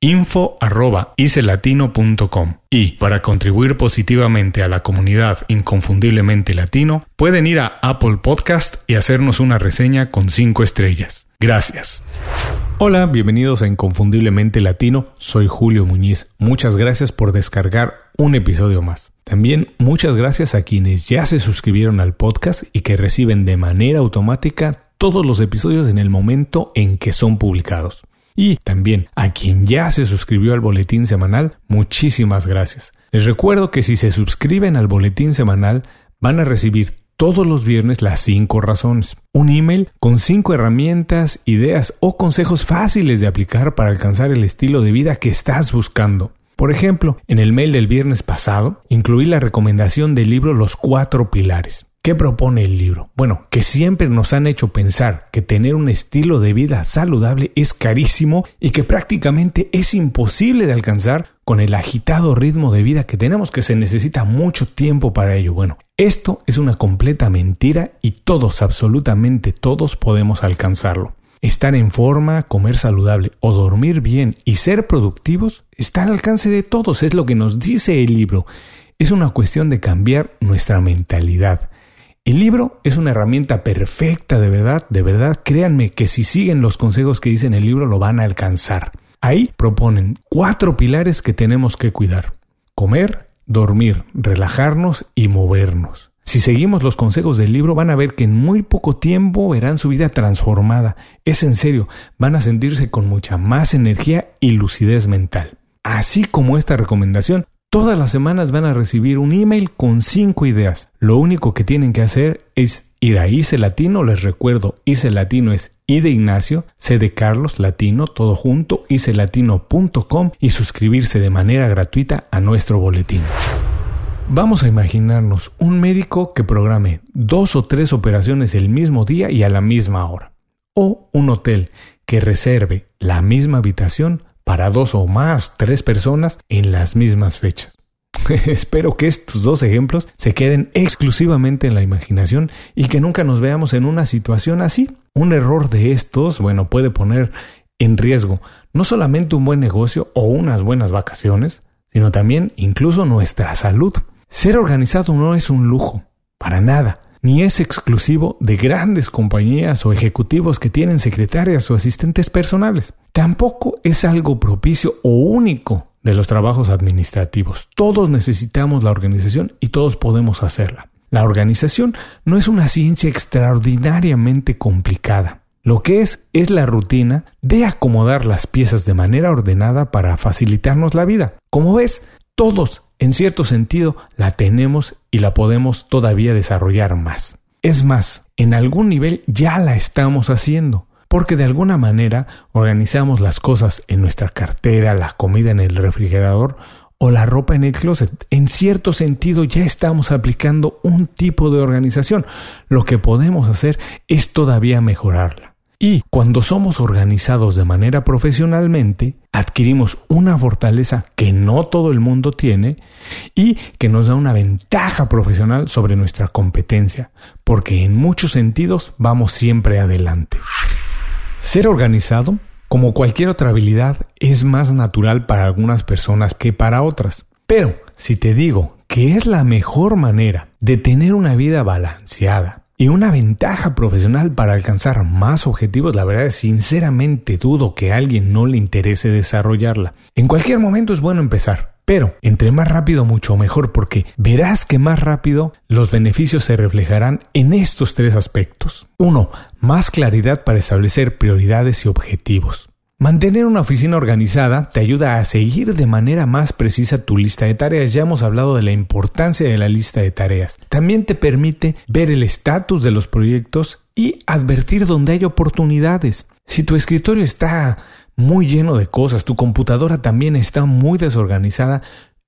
info.icelatino.com y para contribuir positivamente a la comunidad inconfundiblemente latino pueden ir a Apple Podcast y hacernos una reseña con 5 estrellas. Gracias. Hola, bienvenidos a Inconfundiblemente Latino, soy Julio Muñiz. Muchas gracias por descargar un episodio más. También muchas gracias a quienes ya se suscribieron al podcast y que reciben de manera automática todos los episodios en el momento en que son publicados. Y también a quien ya se suscribió al boletín semanal, muchísimas gracias. Les recuerdo que si se suscriben al boletín semanal, van a recibir todos los viernes las 5 razones. Un email con 5 herramientas, ideas o consejos fáciles de aplicar para alcanzar el estilo de vida que estás buscando. Por ejemplo, en el mail del viernes pasado incluí la recomendación del libro Los Cuatro Pilares. ¿Qué propone el libro? Bueno, que siempre nos han hecho pensar que tener un estilo de vida saludable es carísimo y que prácticamente es imposible de alcanzar con el agitado ritmo de vida que tenemos, que se necesita mucho tiempo para ello. Bueno, esto es una completa mentira y todos, absolutamente todos podemos alcanzarlo. Estar en forma, comer saludable o dormir bien y ser productivos está al alcance de todos, es lo que nos dice el libro. Es una cuestión de cambiar nuestra mentalidad. El libro es una herramienta perfecta, de verdad, de verdad, créanme que si siguen los consejos que dice en el libro lo van a alcanzar. Ahí proponen cuatro pilares que tenemos que cuidar. Comer, dormir, relajarnos y movernos. Si seguimos los consejos del libro van a ver que en muy poco tiempo verán su vida transformada. Es en serio, van a sentirse con mucha más energía y lucidez mental. Así como esta recomendación, Todas las semanas van a recibir un email con cinco ideas. Lo único que tienen que hacer es ir a ICE Latino, les recuerdo, ICE Latino es I de Ignacio, C de Carlos, Latino, todo junto, icelatino.com y suscribirse de manera gratuita a nuestro boletín. Vamos a imaginarnos un médico que programe dos o tres operaciones el mismo día y a la misma hora. O un hotel que reserve la misma habitación para dos o más, tres personas en las mismas fechas. Espero que estos dos ejemplos se queden exclusivamente en la imaginación y que nunca nos veamos en una situación así. Un error de estos, bueno, puede poner en riesgo no solamente un buen negocio o unas buenas vacaciones, sino también incluso nuestra salud. Ser organizado no es un lujo, para nada, ni es exclusivo de grandes compañías o ejecutivos que tienen secretarias o asistentes personales. Tampoco es algo propicio o único de los trabajos administrativos. Todos necesitamos la organización y todos podemos hacerla. La organización no es una ciencia extraordinariamente complicada. Lo que es es la rutina de acomodar las piezas de manera ordenada para facilitarnos la vida. Como ves, todos, en cierto sentido, la tenemos y la podemos todavía desarrollar más. Es más, en algún nivel ya la estamos haciendo porque de alguna manera organizamos las cosas en nuestra cartera, la comida en el refrigerador o la ropa en el closet. En cierto sentido ya estamos aplicando un tipo de organización. Lo que podemos hacer es todavía mejorarla. Y cuando somos organizados de manera profesionalmente, adquirimos una fortaleza que no todo el mundo tiene y que nos da una ventaja profesional sobre nuestra competencia, porque en muchos sentidos vamos siempre adelante. Ser organizado, como cualquier otra habilidad, es más natural para algunas personas que para otras. Pero si te digo que es la mejor manera de tener una vida balanceada y una ventaja profesional para alcanzar más objetivos, la verdad es sinceramente dudo que a alguien no le interese desarrollarla. En cualquier momento es bueno empezar. Pero entre más rápido mucho mejor porque verás que más rápido los beneficios se reflejarán en estos tres aspectos. 1. Más claridad para establecer prioridades y objetivos. Mantener una oficina organizada te ayuda a seguir de manera más precisa tu lista de tareas. Ya hemos hablado de la importancia de la lista de tareas. También te permite ver el estatus de los proyectos y advertir dónde hay oportunidades. Si tu escritorio está muy lleno de cosas, tu computadora también está muy desorganizada,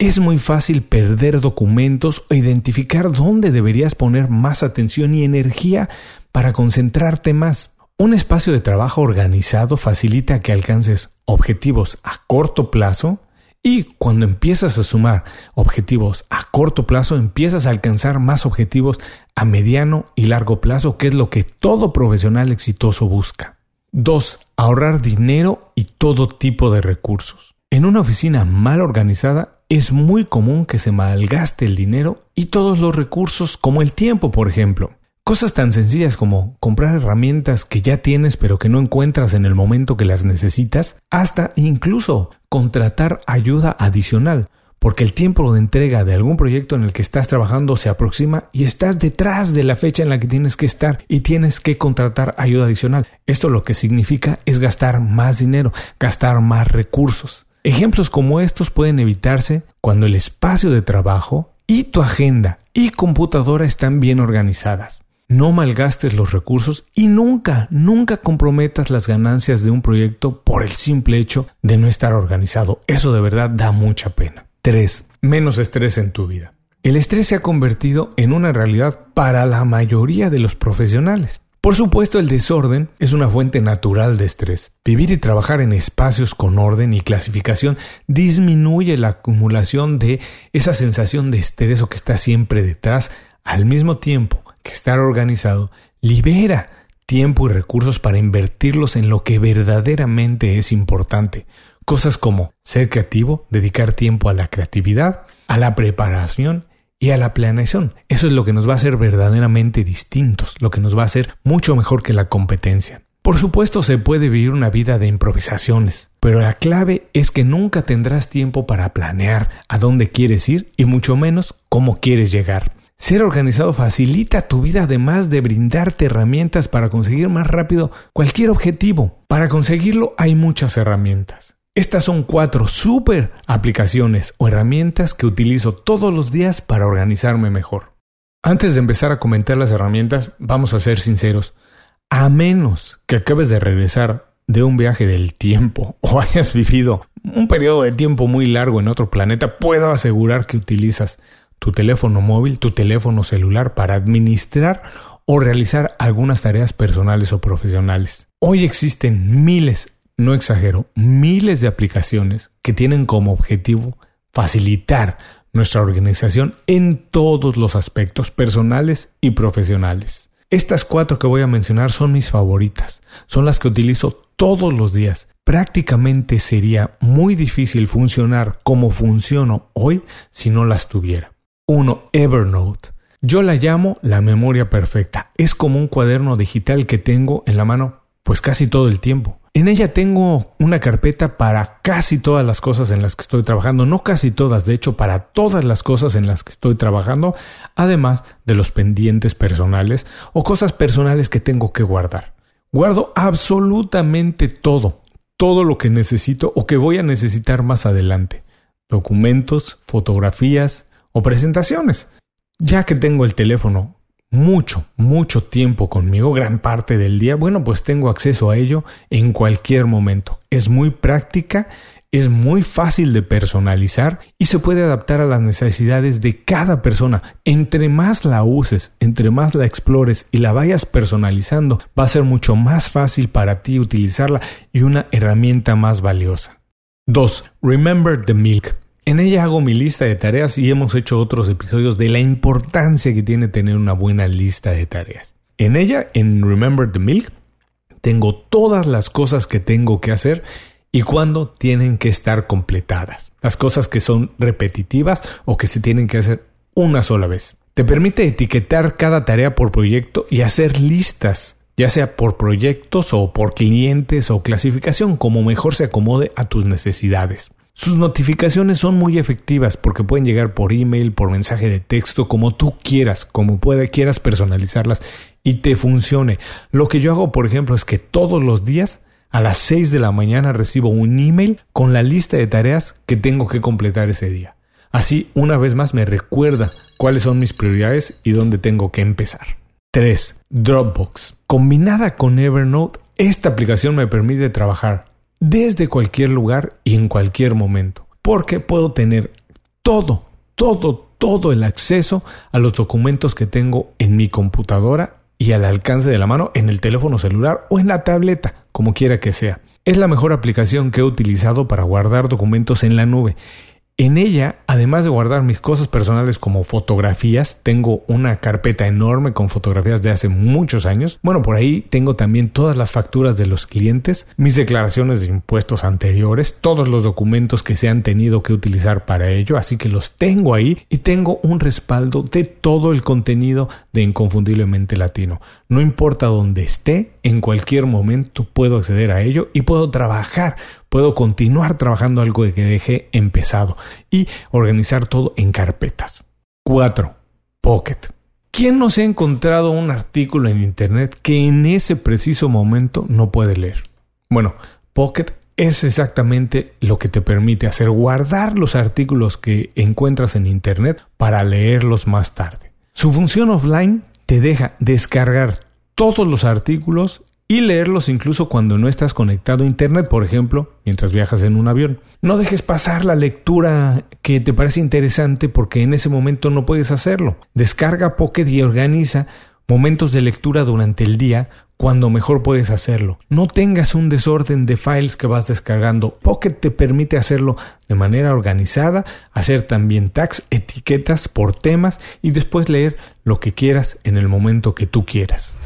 es muy fácil perder documentos o identificar dónde deberías poner más atención y energía para concentrarte más. Un espacio de trabajo organizado facilita que alcances objetivos a corto plazo y cuando empiezas a sumar objetivos a corto plazo, empiezas a alcanzar más objetivos a mediano y largo plazo, que es lo que todo profesional exitoso busca. 2. Ahorrar dinero y todo tipo de recursos. En una oficina mal organizada es muy común que se malgaste el dinero y todos los recursos como el tiempo, por ejemplo. Cosas tan sencillas como comprar herramientas que ya tienes pero que no encuentras en el momento que las necesitas, hasta incluso contratar ayuda adicional, porque el tiempo de entrega de algún proyecto en el que estás trabajando se aproxima y estás detrás de la fecha en la que tienes que estar y tienes que contratar ayuda adicional. Esto lo que significa es gastar más dinero, gastar más recursos. Ejemplos como estos pueden evitarse cuando el espacio de trabajo y tu agenda y computadora están bien organizadas. No malgastes los recursos y nunca, nunca comprometas las ganancias de un proyecto por el simple hecho de no estar organizado. Eso de verdad da mucha pena. 3. Menos estrés en tu vida. El estrés se ha convertido en una realidad para la mayoría de los profesionales. Por supuesto, el desorden es una fuente natural de estrés. Vivir y trabajar en espacios con orden y clasificación disminuye la acumulación de esa sensación de estrés o que está siempre detrás. Al mismo tiempo, que estar organizado libera tiempo y recursos para invertirlos en lo que verdaderamente es importante. Cosas como ser creativo, dedicar tiempo a la creatividad, a la preparación y a la planeación. Eso es lo que nos va a hacer verdaderamente distintos, lo que nos va a hacer mucho mejor que la competencia. Por supuesto se puede vivir una vida de improvisaciones, pero la clave es que nunca tendrás tiempo para planear a dónde quieres ir y mucho menos cómo quieres llegar. Ser organizado facilita tu vida además de brindarte herramientas para conseguir más rápido cualquier objetivo. Para conseguirlo hay muchas herramientas. Estas son cuatro super aplicaciones o herramientas que utilizo todos los días para organizarme mejor. Antes de empezar a comentar las herramientas, vamos a ser sinceros. A menos que acabes de regresar de un viaje del tiempo o hayas vivido un periodo de tiempo muy largo en otro planeta, puedo asegurar que utilizas tu teléfono móvil, tu teléfono celular para administrar o realizar algunas tareas personales o profesionales. Hoy existen miles, no exagero, miles de aplicaciones que tienen como objetivo facilitar nuestra organización en todos los aspectos personales y profesionales. Estas cuatro que voy a mencionar son mis favoritas, son las que utilizo todos los días. Prácticamente sería muy difícil funcionar como funciono hoy si no las tuviera. 1. Evernote. Yo la llamo la memoria perfecta. Es como un cuaderno digital que tengo en la mano pues casi todo el tiempo. En ella tengo una carpeta para casi todas las cosas en las que estoy trabajando, no casi todas, de hecho para todas las cosas en las que estoy trabajando, además de los pendientes personales o cosas personales que tengo que guardar. Guardo absolutamente todo, todo lo que necesito o que voy a necesitar más adelante. Documentos, fotografías, o presentaciones. Ya que tengo el teléfono mucho, mucho tiempo conmigo, gran parte del día, bueno, pues tengo acceso a ello en cualquier momento. Es muy práctica, es muy fácil de personalizar y se puede adaptar a las necesidades de cada persona. Entre más la uses, entre más la explores y la vayas personalizando, va a ser mucho más fácil para ti utilizarla y una herramienta más valiosa. 2. Remember the Milk. En ella hago mi lista de tareas y hemos hecho otros episodios de la importancia que tiene tener una buena lista de tareas. En ella, en Remember the Milk, tengo todas las cosas que tengo que hacer y cuándo tienen que estar completadas. Las cosas que son repetitivas o que se tienen que hacer una sola vez. Te permite etiquetar cada tarea por proyecto y hacer listas, ya sea por proyectos o por clientes o clasificación, como mejor se acomode a tus necesidades. Sus notificaciones son muy efectivas porque pueden llegar por email, por mensaje de texto, como tú quieras, como pueda, quieras personalizarlas y te funcione. Lo que yo hago, por ejemplo, es que todos los días a las 6 de la mañana recibo un email con la lista de tareas que tengo que completar ese día. Así, una vez más, me recuerda cuáles son mis prioridades y dónde tengo que empezar. 3. Dropbox. Combinada con Evernote, esta aplicación me permite trabajar desde cualquier lugar y en cualquier momento, porque puedo tener todo, todo, todo el acceso a los documentos que tengo en mi computadora y al alcance de la mano en el teléfono celular o en la tableta, como quiera que sea. Es la mejor aplicación que he utilizado para guardar documentos en la nube en ella, además de guardar mis cosas personales como fotografías, tengo una carpeta enorme con fotografías de hace muchos años. Bueno, por ahí tengo también todas las facturas de los clientes, mis declaraciones de impuestos anteriores, todos los documentos que se han tenido que utilizar para ello, así que los tengo ahí y tengo un respaldo de todo el contenido de Inconfundiblemente Latino. No importa dónde esté, en cualquier momento puedo acceder a ello y puedo trabajar puedo continuar trabajando algo que dejé empezado y organizar todo en carpetas. 4. Pocket. ¿Quién no se ha encontrado un artículo en Internet que en ese preciso momento no puede leer? Bueno, Pocket es exactamente lo que te permite hacer guardar los artículos que encuentras en Internet para leerlos más tarde. Su función offline te deja descargar todos los artículos y leerlos incluso cuando no estás conectado a Internet, por ejemplo, mientras viajas en un avión. No dejes pasar la lectura que te parece interesante porque en ese momento no puedes hacerlo. Descarga Pocket y organiza momentos de lectura durante el día cuando mejor puedes hacerlo. No tengas un desorden de files que vas descargando. Pocket te permite hacerlo de manera organizada, hacer también tags, etiquetas por temas y después leer lo que quieras en el momento que tú quieras.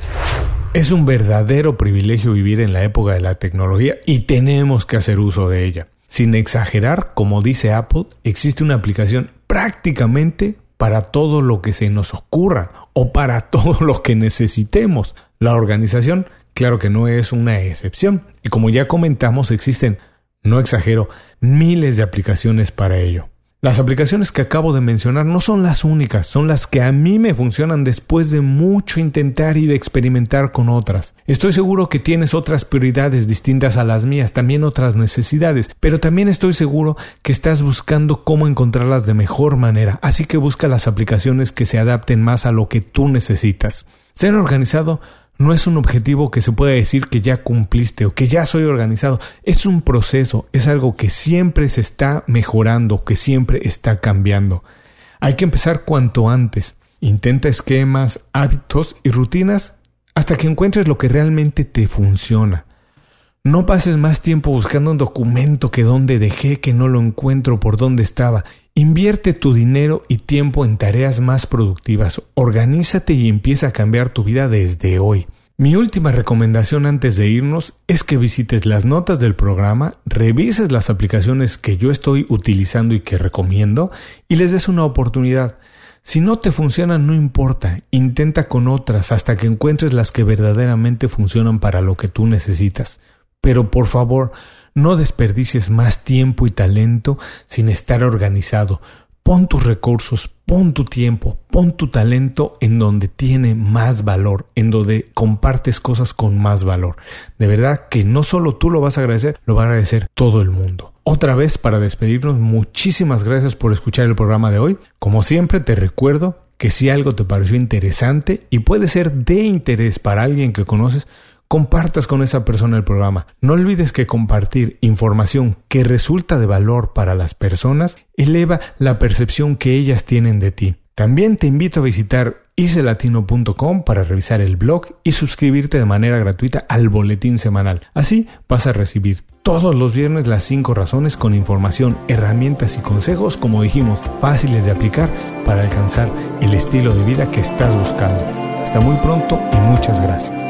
Es un verdadero privilegio vivir en la época de la tecnología y tenemos que hacer uso de ella. Sin exagerar, como dice Apple, existe una aplicación prácticamente para todo lo que se nos ocurra o para todo lo que necesitemos. La organización, claro que no es una excepción. Y como ya comentamos, existen, no exagero, miles de aplicaciones para ello. Las aplicaciones que acabo de mencionar no son las únicas, son las que a mí me funcionan después de mucho intentar y de experimentar con otras. Estoy seguro que tienes otras prioridades distintas a las mías, también otras necesidades, pero también estoy seguro que estás buscando cómo encontrarlas de mejor manera, así que busca las aplicaciones que se adapten más a lo que tú necesitas. Ser organizado no es un objetivo que se pueda decir que ya cumpliste o que ya soy organizado. Es un proceso, es algo que siempre se está mejorando, que siempre está cambiando. Hay que empezar cuanto antes. Intenta esquemas, hábitos y rutinas hasta que encuentres lo que realmente te funciona. No pases más tiempo buscando un documento que donde dejé, que no lo encuentro, por dónde estaba. Invierte tu dinero y tiempo en tareas más productivas. Organízate y empieza a cambiar tu vida desde hoy. Mi última recomendación antes de irnos es que visites las notas del programa, revises las aplicaciones que yo estoy utilizando y que recomiendo y les des una oportunidad. Si no te funcionan, no importa, intenta con otras hasta que encuentres las que verdaderamente funcionan para lo que tú necesitas. Pero por favor, no desperdicies más tiempo y talento sin estar organizado. Pon tus recursos, pon tu tiempo, pon tu talento en donde tiene más valor, en donde compartes cosas con más valor. De verdad que no solo tú lo vas a agradecer, lo va a agradecer todo el mundo. Otra vez para despedirnos, muchísimas gracias por escuchar el programa de hoy. Como siempre te recuerdo que si algo te pareció interesante y puede ser de interés para alguien que conoces, compartas con esa persona el programa. No olvides que compartir información que resulta de valor para las personas eleva la percepción que ellas tienen de ti. También te invito a visitar iselatino.com para revisar el blog y suscribirte de manera gratuita al boletín semanal. Así vas a recibir todos los viernes las 5 razones con información, herramientas y consejos, como dijimos, fáciles de aplicar para alcanzar el estilo de vida que estás buscando. Hasta muy pronto y muchas gracias.